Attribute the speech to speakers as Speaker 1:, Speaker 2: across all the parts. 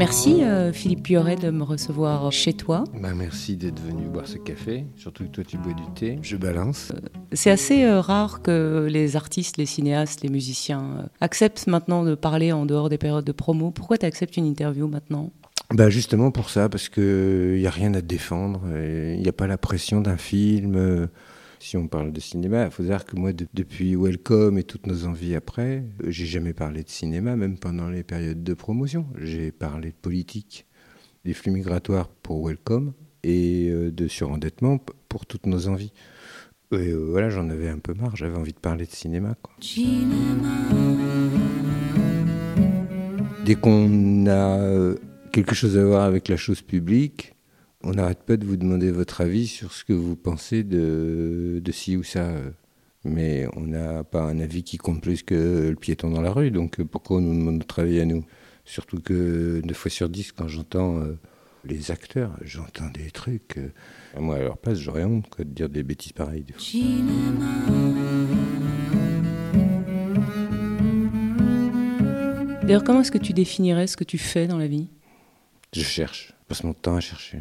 Speaker 1: Merci euh, Philippe Pioret de me recevoir chez toi.
Speaker 2: Bah, merci d'être venu boire ce café, surtout que toi tu bois du thé. Je balance.
Speaker 1: C'est assez euh, rare que les artistes, les cinéastes, les musiciens euh, acceptent maintenant de parler en dehors des périodes de promo. Pourquoi tu acceptes une interview maintenant?
Speaker 2: Bah justement pour ça, parce qu'il n'y a rien à défendre, il n'y a pas la pression d'un film. Si on parle de cinéma, il faut savoir que moi, depuis Welcome et toutes nos envies après, j'ai jamais parlé de cinéma, même pendant les périodes de promotion. J'ai parlé de politique, des flux migratoires pour Welcome et euh, de surendettement pour toutes nos envies. Et euh, voilà, j'en avais un peu marre, j'avais envie de parler de cinéma. Dès qu'on a euh, quelque chose à voir avec la chose publique, on n'arrête pas de vous demander votre avis sur ce que vous pensez de, de ci ou ça. Mais on n'a pas un avis qui compte plus que le piéton dans la rue. Donc pourquoi on nous demande notre avis à nous? Surtout que 9 fois sur 10, quand j'entends euh, les acteurs, j'entends des trucs. Euh, moi, à leur place, j'aurais honte de dire des bêtises pareilles.
Speaker 1: D'ailleurs, comment est-ce que tu définirais ce que tu fais dans la vie?
Speaker 2: Je cherche. Je passe mon temps à chercher.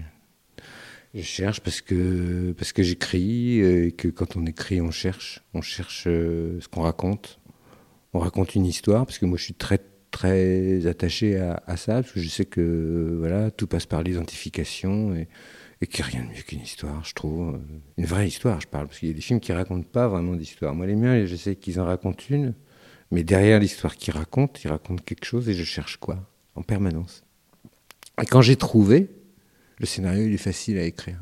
Speaker 2: Je cherche parce que, parce que j'écris et que quand on écrit, on cherche. On cherche euh, ce qu'on raconte. On raconte une histoire parce que moi je suis très très attaché à, ça parce que je sais que voilà tout passe par l'identification et, et qu'il n'y a rien de mieux qu'une histoire, je trouve. Une vraie histoire, je parle, parce qu'il y a des films qui racontent pas vraiment d'histoire. Moi, les miens, je sais qu'ils en racontent une, mais derrière l'histoire qu'ils racontent, ils racontent quelque chose et je cherche quoi? En permanence. Et quand j'ai trouvé, le scénario est facile à écrire.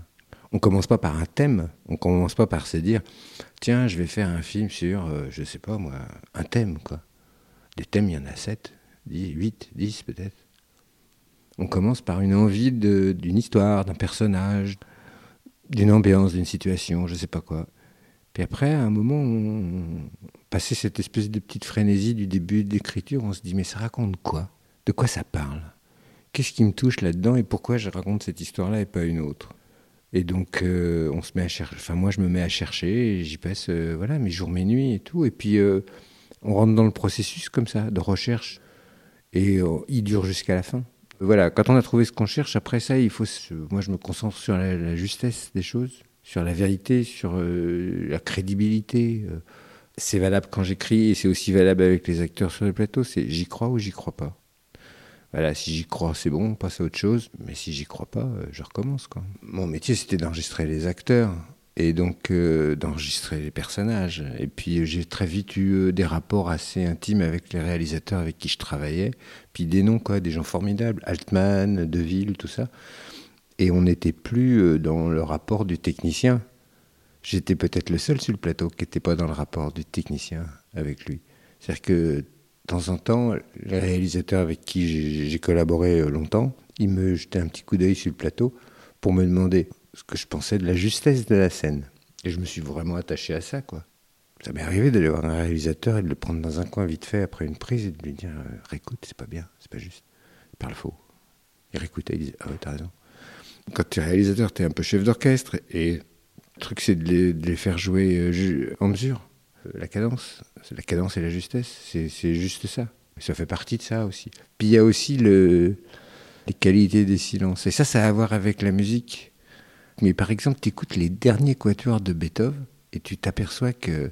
Speaker 2: On commence pas par un thème, on commence pas par se dire tiens, je vais faire un film sur, euh, je sais pas moi, un thème quoi. Des thèmes, il y en a 7, 10, 8, 10 peut-être. On commence par une envie d'une histoire, d'un personnage, d'une ambiance, d'une situation, je sais pas quoi. Puis après, à un moment, on... passé cette espèce de petite frénésie du début d'écriture, on se dit mais ça raconte quoi? De quoi ça parle? Qu'est-ce qui me touche là-dedans et pourquoi je raconte cette histoire-là et pas une autre? Et donc, euh, on se met à chercher. Enfin, moi, je me mets à chercher j'y passe, euh, voilà, mes jours, mes nuits et tout. Et puis, euh, on rentre dans le processus comme ça, de recherche. Et il dure jusqu'à la fin. Voilà, quand on a trouvé ce qu'on cherche, après ça, il faut. Moi, je me concentre sur la, justesse des choses, sur la vérité, sur la crédibilité. C'est valable quand j'écris et c'est aussi valable avec les acteurs sur le plateau. C'est j'y crois ou j'y crois pas. Voilà, si j'y crois, c'est bon, on passe à autre chose. Mais si j'y crois pas, euh, je recommence. Quoi. Mon métier, c'était d'enregistrer les acteurs et donc euh, d'enregistrer les personnages. Et puis j'ai très vite eu euh, des rapports assez intimes avec les réalisateurs avec qui je travaillais. Puis des noms, quoi, des gens formidables, Altman, Deville, tout ça. Et on n'était plus dans le rapport du technicien. J'étais peut-être le seul sur le plateau qui n'était pas dans le rapport du technicien avec lui. C'est-à-dire que temps en temps, les réalisateurs avec qui j'ai collaboré euh, longtemps, ils me jetaient un petit coup d'œil sur le plateau pour me demander ce que je pensais de la justesse de la scène. Et je me suis vraiment attaché à ça, quoi. Ça m'est arrivé d'aller voir un réalisateur et de le prendre dans un coin vite fait après une prise et de lui dire euh, Réécoute, c'est pas bien, c'est pas juste. Il parle faux. Il réécoutait, il disait Ah ouais, t'as raison. Quand tu es réalisateur, tu es un peu chef d'orchestre et le truc, c'est de, de les, faire jouer euh, en mesure la cadence. La cadence et la justesse, c'est juste ça. Ça fait partie de ça aussi. Puis il y a aussi le, les qualités des silences. Et ça, ça a à voir avec la musique. Mais par exemple, tu écoutes les derniers quatuors de Beethoven et tu t'aperçois que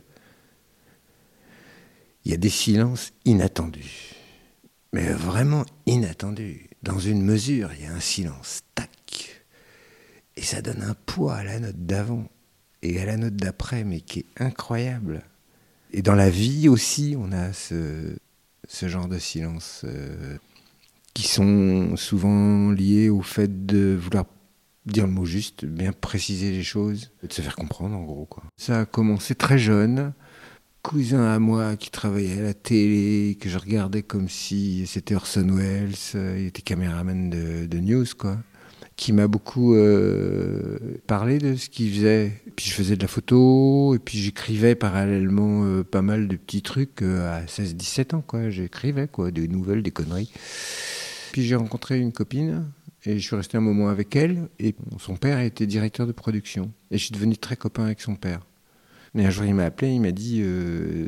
Speaker 2: il y a des silences inattendus. Mais vraiment inattendus. Dans une mesure, il y a un silence, tac. Et ça donne un poids à la note d'avant et à la note d'après, mais qui est incroyable. Et dans la vie aussi, on a ce, genre de silence euh, qui sont souvent liés au fait de vouloir dire le mot juste, bien préciser les choses, de se faire comprendre en gros. Quoi. Ça a commencé très jeune. Cousin à moi qui travaillait à la télé, que je regardais comme si c'était Orson Welles, euh, il était caméraman de, de news, quoi qui m'a beaucoup euh, parlé de ce qu'il faisait. Puis je faisais de la photo, et puis j'écrivais parallèlement euh, pas mal de petits trucs euh, à 16-17 ans, quoi. J'écrivais, quoi, des nouvelles, des conneries. Puis j'ai rencontré une copine, et je suis resté un moment avec elle, et son père était directeur de production. Et je suis devenu très copain avec son père. Mais un jour, il m'a appelé, il m'a dit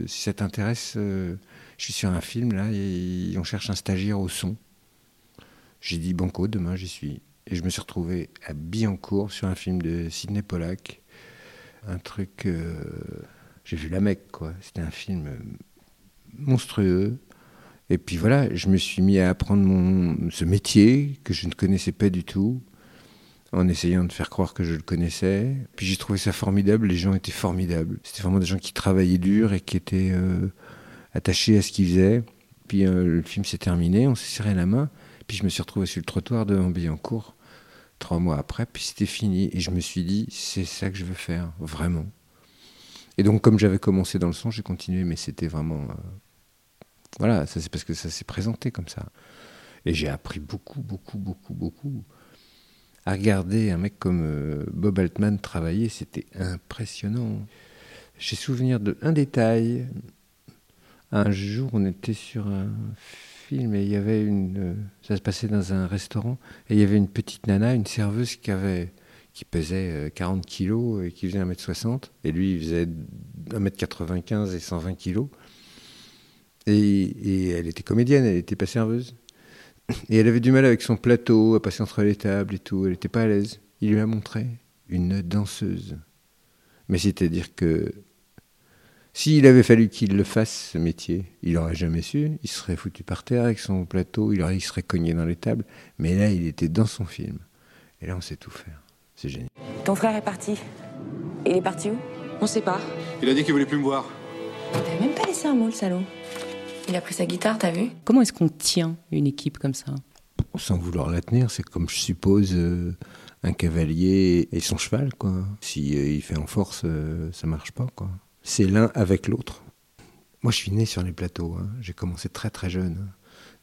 Speaker 2: Si ça t'intéresse, je suis sur un film, là, et on cherche un stagiaire au son. J'ai dit banco, demain j'y suis. Et je me suis retrouvé à Billancourt sur un film de Sidney Pollack. Un truc. euh, j'ai vu la Mecque, quoi. C'était un film monstrueux. Et puis voilà, je me suis mis à apprendre mon, ce métier que je ne connaissais pas du tout, en essayant de faire croire que je le connaissais. Puis j'ai trouvé ça formidable, les gens étaient formidables. C'était vraiment des gens qui travaillaient dur et qui étaient euh, attachés à ce qu'ils faisaient. Puis euh, le film s'est terminé, on s'est serré la main. Puis je me suis retrouvé sur le trottoir de Ambillancourt trois mois après, puis c'était fini. Et je me suis dit, c'est ça que je veux faire, vraiment. Et donc, comme j'avais commencé dans le son, j'ai continué, mais c'était vraiment. euh, voilà, ça c'est parce que ça s'est présenté comme ça. Et j'ai appris beaucoup, beaucoup, beaucoup, beaucoup. À regarder un mec comme euh, Bob Altman travailler, c'était impressionnant. J'ai souvenir de un détail. Un jour, on était sur un film et il y avait une. euh, ça se passait dans un restaurant et il y avait une petite nana, une serveuse qui avait qui pesait euh, 40 kilos et qui faisait 1m60. Et lui, il faisait 1m95 et 120 kilos. Et, et elle était comédienne, elle n'était pas serveuse. Et elle avait du mal avec son plateau, à passer entre les tables et tout. Elle n'était pas à l'aise. Il lui a montré une danseuse. Mais c'est-à-dire que s'il avait fallu qu'il le fasse, ce métier, il n'aurait jamais su. Il serait foutu par terre avec son plateau, il, aurait, il serait cogné dans les tables. Mais là, il était dans son film. Et là, on sait tout faire. C'est génial.
Speaker 3: Ton frère est parti. Il est parti où?
Speaker 4: On sait pas.
Speaker 5: Il a dit qu'il voulait plus me voir.
Speaker 3: T'avais même pas laissé un mot, le salaud. Il a pris sa guitare, t'as vu?
Speaker 1: Comment est-ce qu'on tient une équipe comme ça?
Speaker 2: Sans vouloir la tenir, c'est comme je suppose euh, un cavalier et son cheval, quoi. Si euh, il fait en force, euh, ça marche pas, quoi. C'est l'un avec l'autre. Moi, je suis né sur les plateaux. hein. J'ai commencé très très jeune,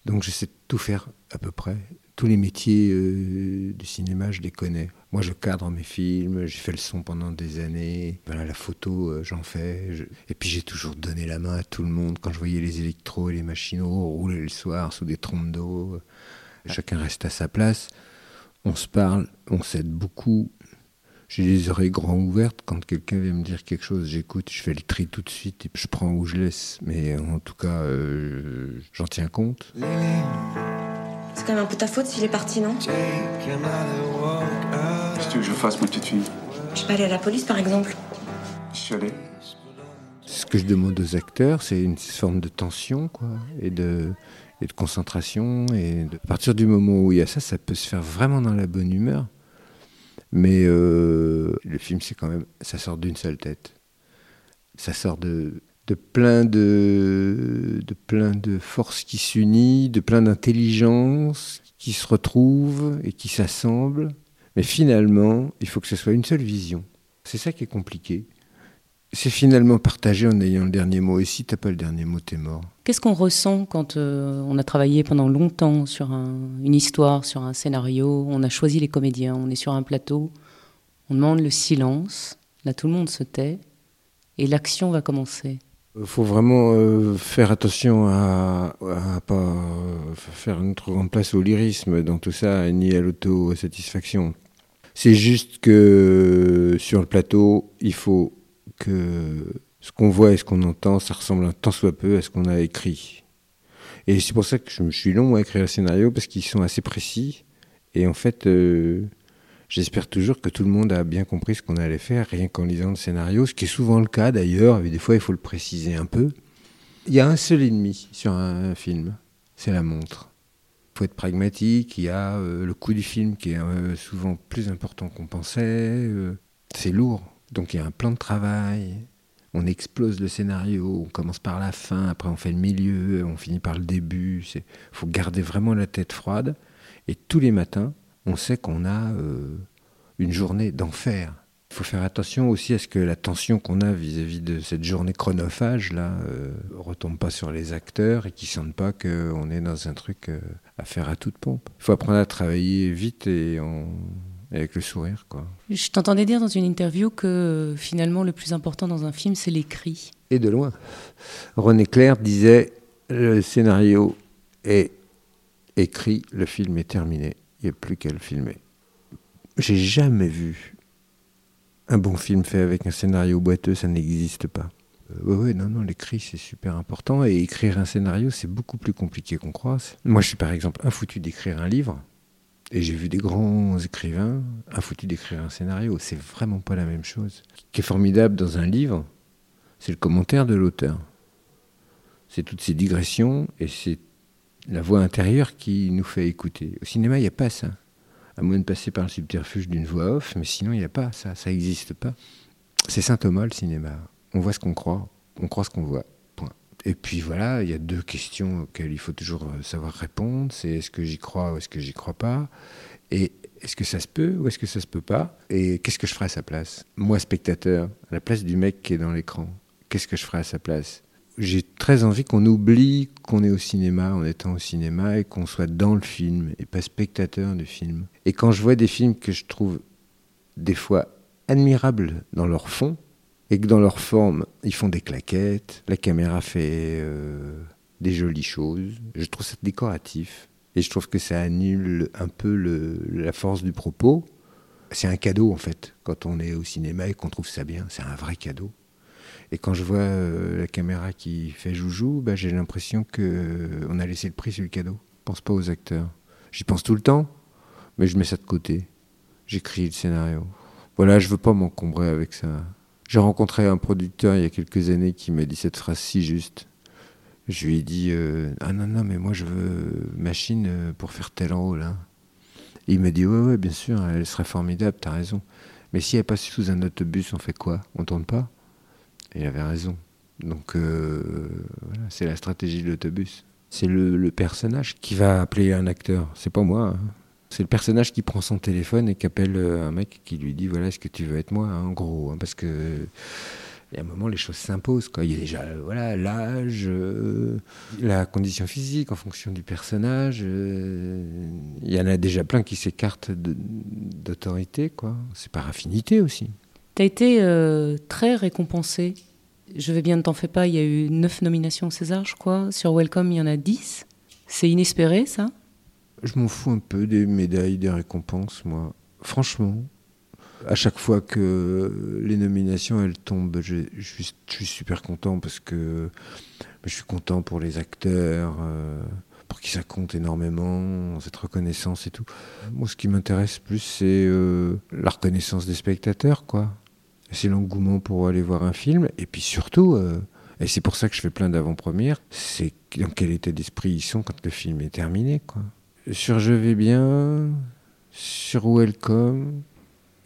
Speaker 2: donc je sais tout faire à peu près. Tous les métiers euh, du cinéma, je les connais. Moi, je cadre mes films, j'ai fait le son pendant des années. Voilà, la photo, euh, j'en fais. Et puis, j'ai toujours donné la main à tout le monde. Quand je voyais les électros et les machinaux rouler le soir sous des trompes d'eau, chacun reste à sa place. On se parle, on s'aide beaucoup. J'ai les oreilles grands ouvertes. Quand quelqu'un vient me dire quelque chose, j'écoute, je fais le tri tout de suite et puis je prends ou je laisse. Mais en tout cas, euh, j'en tiens compte.
Speaker 3: C'est quand même un peu ta faute s'il est parti, non
Speaker 5: Qu'est-ce que tu veux que je fasse, ma petite fille?
Speaker 3: Je peux aller à la police, par exemple.
Speaker 5: Je suis allé.
Speaker 2: Ce que je demande aux acteurs, c'est une forme de tension, quoi, et de, et de concentration. Et de, à partir du moment où il y a ça, ça peut se faire vraiment dans la bonne humeur. Mais euh, le film, c'est quand même, ça sort d'une seule tête. Ça sort de, plein de, de plein de forces qui s'unissent, de plein d'intelligence qui se retrouvent et qui s'assemblent. Mais finalement, il faut que ce soit une seule vision. C'est ça qui est compliqué. C'est finalement partagé en ayant le dernier mot. Et si t'as pas le dernier mot, t'es mort.
Speaker 1: Qu'est-ce qu'on ressent quand euh, on a travaillé pendant longtemps sur un- une histoire, sur un scénario, on a choisi les comédiens, on est sur un plateau, on demande le silence, là tout le monde se tait, et l'action va commencer.
Speaker 2: Il faut vraiment euh, faire attention à, à pas euh, faire une trop grande place au lyrisme dans tout ça, ni à l'autosatisfaction. C'est juste que sur le plateau, il faut que ce qu'on voit et ce qu'on entend, ça ressemble un tant soit peu à ce qu'on a écrit. Et c'est pour ça que je me suis long à écrire le scénario, parce qu'ils sont assez précis. Et en fait, euh, j'espère toujours que tout le monde a bien compris ce qu'on allait faire, rien qu'en lisant le scénario, ce qui est souvent le cas d'ailleurs, mais des fois il faut le préciser un peu. Il y a un seul ennemi sur un film, c'est la montre. Il faut être pragmatique, il y a euh, le coût du film qui est euh, souvent plus important qu'on pensait, c'est lourd. Donc il y a un plan de travail, on explose le scénario, on commence par la fin, après on fait le milieu, on finit par le début. Il faut garder vraiment la tête froide. Et tous les matins, on sait qu'on a euh, une journée d'enfer. Il faut faire attention aussi à ce que la tension qu'on a vis-à-vis de cette journée chronophage là euh, retombe pas sur les acteurs et qu'ils sentent pas qu'on est dans un truc euh, à faire à toute pompe. Il faut apprendre à travailler vite et en- avec le sourire quoi.
Speaker 1: Je t'entendais dire dans une interview que euh, finalement le plus important dans un film, c'est l'écrit.
Speaker 2: Et de loin. René Clair disait le scénario est écrit, le film est terminé. Il n'y a plus qu'à le filmer. J'ai jamais vu un bon film fait avec un scénario boiteux, ça n'existe pas. oui, oui, non, non, l'écrit, c'est super important. Et écrire un scénario, c'est beaucoup plus compliqué qu'on croit. Moi, je suis par exemple infoutu d'écrire un livre. Et j'ai vu des grands écrivains infoutus d'écrire un scénario. C'est vraiment pas la même chose. Ce qui est formidable dans un livre, c'est le commentaire de l'auteur. C'est toutes ces digressions et c'est la voix intérieure qui nous fait écouter. Au cinéma, il n'y a pas ça. À moins de passer par le subterfuge d'une voix off, mais sinon, il n'y a pas ça. Ça n'existe pas. C'est Saint Thomas, le cinéma. On voit ce qu'on croit, on croit ce qu'on voit. Et puis voilà, il y a deux questions auxquelles il faut toujours euh, savoir répondre. C'est est-ce que j'y crois ou est-ce que j'y crois pas? Et est-ce que ça se peut ou est-ce que ça se peut pas? Et qu'est-ce que je ferai à sa place? Moi, spectateur, à la place du mec qui est dans l'écran, qu'est-ce que je ferai à sa place? J'ai très envie qu'on oublie qu'on est au cinéma en étant au cinéma et qu'on soit dans le film et pas spectateur du film. Et quand je vois des films que je trouve des fois admirables dans leur fond et que dans leur forme ils font des claquettes, la caméra fait euh, des jolies choses, je trouve ça décoratif et je trouve que ça annule un peu la force du propos. C'est un cadeau en fait quand on est au cinéma et qu'on trouve ça bien, c'est un vrai cadeau. Et quand je vois euh, la caméra qui fait joujou, bah, j'ai l'impression qu'on euh, a laissé le prix sur le cadeau. Je pense pas aux acteurs. J'y pense tout le temps, mais je mets ça de côté. J'écris le scénario. Voilà, je veux pas m'encombrer avec ça. J'ai rencontré un producteur il y a quelques années qui m'a dit cette phrase si juste. Je lui ai dit euh, Ah non, non, mais moi je veux machine pour faire tel rôle. Hein. il m'a dit Ouais, ouais, bien sûr, elle serait formidable, t'as raison. Mais si elle passe sous un autobus, on fait quoi? On tourne pas? Il avait raison. Donc euh, voilà, c'est la stratégie de l'autobus. C'est le, personnage qui va appeler un acteur. C'est pas moi. Hein. C'est le personnage qui prend son téléphone et qui appelle euh, un mec qui lui dit voilà est-ce que tu veux être moi hein, en gros hein, parce que a un moment les choses s'imposent. Il y a déjà voilà l'âge, euh, la condition physique en fonction du personnage. il y en a déjà plein qui s'écartent d'autorité quoi. C'est par affinité aussi.
Speaker 1: Tu as été euh, très récompensé. Je vais bien, ne t'en fais pas, il y a eu neuf nominations au César, je crois. Sur Welcome, il y en a dix. C'est inespéré, ça?
Speaker 2: Je m'en fous un peu des médailles, des récompenses, moi. Franchement, à chaque fois que les nominations elles tombent, je, suis super content parce que je suis content pour les acteurs, euh, pour qui ça compte énormément, cette reconnaissance et tout. Moi, ce qui m'intéresse plus, c'est euh, la reconnaissance des spectateurs, quoi c'est l'engouement pour aller voir un film. Et puis surtout, euh, et c'est pour ça que je fais plein d'avant-premières, c'est dans quel état d'esprit ils sont quand le film est terminé. Quoi. Sur Je vais bien, sur Welcome,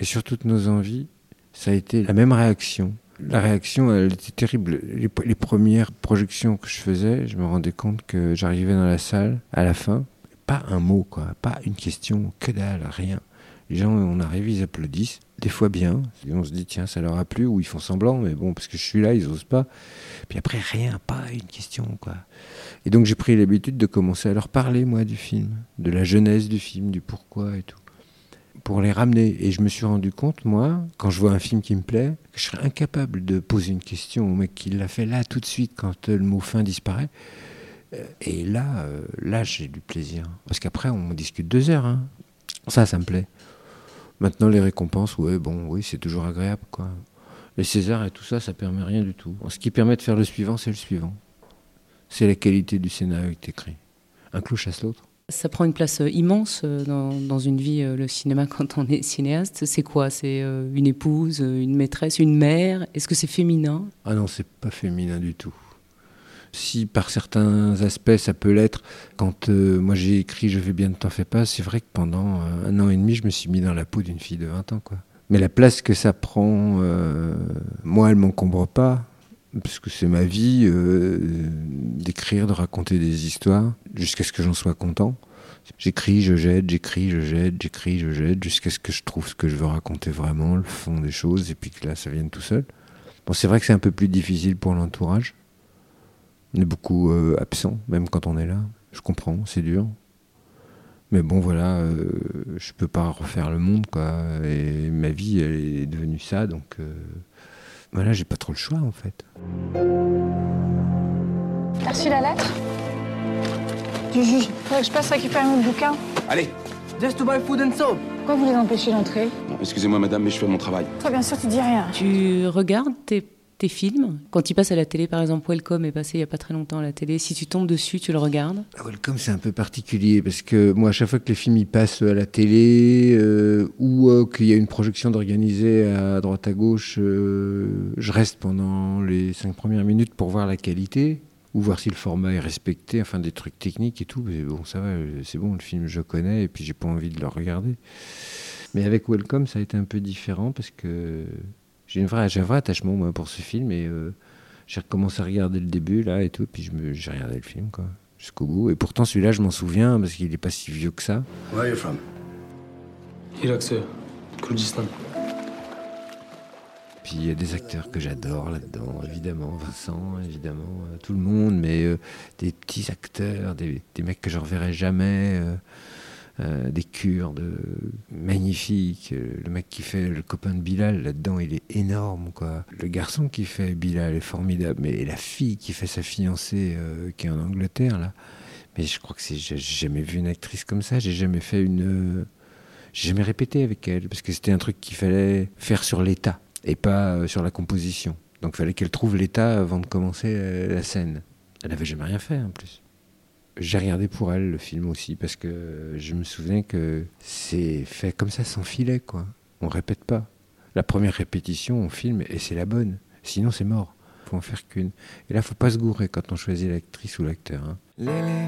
Speaker 2: et sur toutes nos envies, ça a été la même réaction. La réaction, elle était terrible. Les, premières projections que je faisais, je me rendais compte que j'arrivais dans la salle, à la fin, pas un mot, quoi, pas une question, que dalle, rien. Les gens, on arrive, ils applaudissent, des fois bien. Et on se dit, tiens, ça leur a plu, ou ils font semblant, mais bon, parce que je suis là, ils osent pas. Puis après, rien, pas une question, quoi. Et donc, j'ai pris l'habitude de commencer à leur parler, moi, du film, de la jeunesse du film, du pourquoi et tout, pour les ramener. Et je me suis rendu compte, moi, quand je vois un film qui me plaît, que je serais incapable de poser une question au mec qui l'a fait là, tout de suite, quand le mot fin disparaît. Euh, et là, euh, là, j'ai du plaisir. Parce qu'après, on discute deux heures. Hein. Ça, ça me plaît. Maintenant, les récompenses, ouais, bon, oui, c'est toujours agréable, quoi. Les Césars et tout ça, ça permet rien du tout. Ce qui permet de faire le suivant, c'est le suivant. C'est la qualité du scénario qui est écrit. Un clou chasse l'autre.
Speaker 1: Ça prend une place euh, immense euh, dans, dans une vie, euh, le cinéma, quand on est cinéaste. C'est quoi? C'est une épouse, une maîtresse, une mère? Est-ce que c'est féminin?
Speaker 2: Ah non, c'est pas féminin du tout si par certains aspects ça peut l'être, quand euh, moi j'ai écrit Je vais bien, ne t'en fais pas, c'est vrai que pendant euh, un an et demi, je me suis mis dans la peau d'une fille de 20 ans. Mais la place que ça prend, euh, moi, elle m'encombre pas, parce que c'est ma vie d'écrire, de raconter des histoires, jusqu'à ce que j'en sois content. J'écris, je jette, j'écris, je jette, j'écris, je jette, jusqu'à ce que je trouve ce que je veux raconter vraiment, le fond des choses, et puis que là, ça vienne tout seul. Bon, c'est vrai que c'est un peu plus difficile pour l'entourage. On est beaucoup euh, absent, même quand on est là. Je comprends, c'est dur. Mais bon, voilà, euh, je peux pas refaire le monde, quoi. Et ma vie, elle est devenue ça, donc euh, voilà, j'ai pas trop le choix, en fait.
Speaker 4: T'as reçu la lettre? Du juge. Faudrait que je passe récupérer mon bouquin.
Speaker 5: Allez
Speaker 4: Just to buy food and soap. Pourquoi vous les empêchez d'entrer?
Speaker 5: Excusez-moi, madame, mais je fais mon travail.
Speaker 4: Toi, bien sûr, tu dis rien.
Speaker 1: Tu regardes tes tes films. Quand ils passent à la télé, par exemple, Welcome est passé il n'y a pas très longtemps à la télé. Si tu tombes dessus, tu le regardes.
Speaker 2: Ah, Welcome, c'est un peu particulier parce que moi, à chaque fois que les films passent à la télé euh, ou euh, qu'il y a une projection d'organiser à droite à gauche, euh, je reste pendant les cinq premières minutes pour voir la qualité ou voir si le format est respecté, enfin des trucs techniques et tout. Bon, ça va, c'est bon, le film je connais et puis j'ai pas envie de le regarder. Mais avec Welcome, ça a été un peu différent parce que j'ai, une vraie, j'ai un vrai attachement moi, pour ce film et euh, j'ai recommencé à regarder le début là et tout, puis je me, j'ai regardé le film quoi, jusqu'au bout. Et pourtant celui-là, je m'en souviens parce qu'il est pas si vieux que ça.
Speaker 6: Where are you from?
Speaker 7: Irak, sir. Kurdistan.
Speaker 2: Puis il y a des acteurs que j'adore là-dedans, évidemment, Vincent, évidemment, euh, tout le monde, mais euh, des petits acteurs, des, des mecs que je reverrai jamais, euh, des Kurdes magnifiques. Le mec qui fait le copain de Bilal là-dedans, il est énorme, quoi. Le garçon qui fait Bilal est formidable, mais la fille qui fait sa fiancée, euh, qui est en Angleterre, là, mais je crois que j'ai jamais vu une actrice comme ça, j'ai jamais fait une. euh, j'ai jamais répété avec elle, parce que c'était un truc qu'il fallait faire sur l'état et pas sur la composition. Donc il fallait qu'elle trouve l'état avant de commencer la scène. Elle n'avait jamais rien fait en plus. J'ai regardé pour elle le film aussi parce que je me souviens que c'est fait comme ça sans filet quoi. On répète pas. La première répétition on filme et c'est la bonne. Sinon c'est mort. Faut en faire qu'une. Et là faut pas se gourer quand on choisit l'actrice ou l'acteur. hein.
Speaker 8: Lily,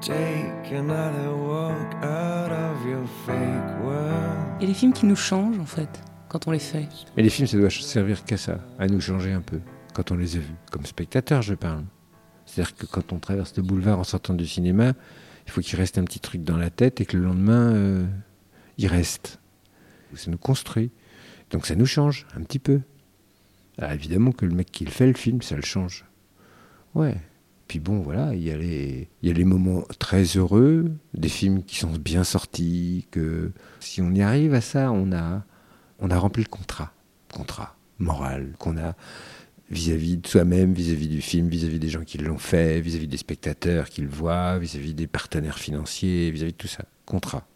Speaker 8: take another walk out of your fake world.
Speaker 1: Et les films qui nous changent, en fait, quand on les fait.
Speaker 2: Mais les films, ça doit servir qu'à ça, à nous changer un peu, quand on les a vus. Comme spectateur, je parle. C'est-à-dire que quand on traverse le boulevard en sortant du cinéma, il faut qu'il reste un petit truc dans la tête et que le lendemain, euh, il reste. Ça nous construit. Donc ça nous change un petit peu. Alors évidemment que le mec qui le fait, le film, ça le change. Ouais. Puis bon, voilà, il y, a les, il y a les moments très heureux, des films qui sont bien sortis, que si on y arrive à ça, on a, on a rempli le contrat. Contrat moral qu'on a vis-à-vis de soi-même, vis-à-vis du film, vis-à-vis des gens qui l'ont fait, vis-à-vis des spectateurs qui le voient, vis-à-vis des partenaires financiers, vis-à-vis de tout ça. Contrat.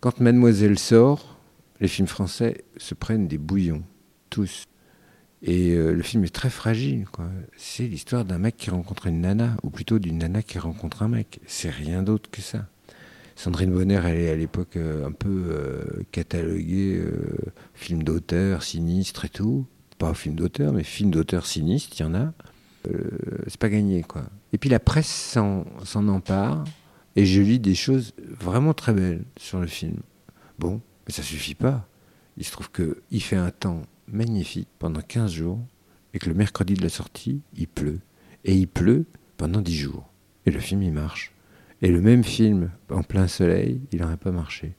Speaker 2: Quand Mademoiselle sort, les films français se prennent des bouillons, tous. Et euh, le film est très fragile. C'est l'histoire d'un mec qui rencontre une nana, ou plutôt d'une nana qui rencontre un mec. C'est rien d'autre que ça. Sandrine Bonner, elle est à l'époque euh, un peu euh, cataloguée film d'auteur, sinistre et tout. Pas film d'auteur, mais film d'auteur sinistre, il y en a. Euh, c'est pas gagné, quoi. Et puis la presse s'en s'en empare, et je lis des choses vraiment très belles sur le film. Bon, mais ça suffit pas. Il se trouve qu'il fait un temps magnifique pendant 15 jours, et que le mercredi de la sortie, il pleut. Et il pleut pendant 10 jours. Et le film, il marche. Et le même film, en plein soleil, il n'aurait pas marché.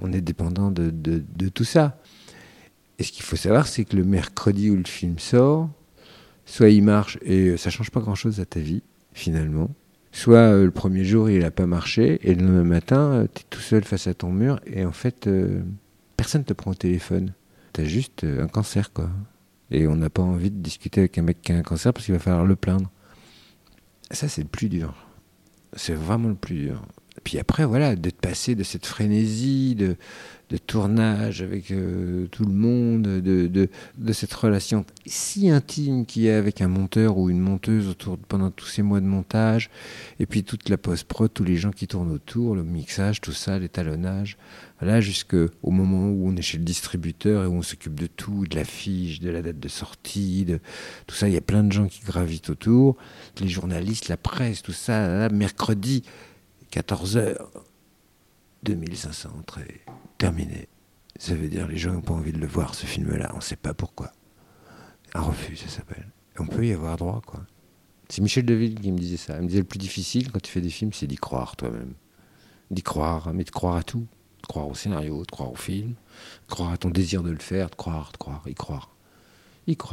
Speaker 2: On est dépendant de- de tout ça. Et ce qu'il faut savoir, c'est que le mercredi où le film sort, soit il marche et ça change pas grand-chose à ta vie, finalement. Soit euh, le premier jour, il n'a pas marché, et le lendemain matin, tu es tout seul face à ton mur, et en fait, euh, personne ne te prend au téléphone. Tu as juste euh, un cancer, quoi. Et on n'a pas envie de discuter avec un mec qui a un cancer parce qu'il va falloir le plaindre. Ça, c'est le plus dur. C'est vraiment le plus dur. Puis après, voilà, d'être passé de cette frénésie de, tournage avec euh, tout le monde, de, cette relation si intime qu'il y a avec un monteur ou une monteuse pendant tous ces mois de montage, et puis toute la post-prod, tous les gens qui tournent autour, le mixage, tout ça, l'étalonnage, voilà, jusqu'au moment où on est chez le distributeur et où on s'occupe de tout, de l'affiche, de la date de sortie, tout ça, il y a plein de gens qui gravitent autour, les journalistes, la presse, tout ça, mercredi, 14h, 2500 entrées, terminé. Ça veut dire les gens n'ont pas envie de le voir, ce film-là, on ne sait pas pourquoi. Un refus, ça s'appelle. On peut y avoir droit, quoi. C'est Michel Deville qui me disait ça. Il me disait le plus difficile quand tu fais des films, c'est d'y croire toi-même. D'y croire, mais de croire à tout. De croire au scénario, de croire au film, de croire à ton désir de le faire, de croire, de croire, y croire. Y croire.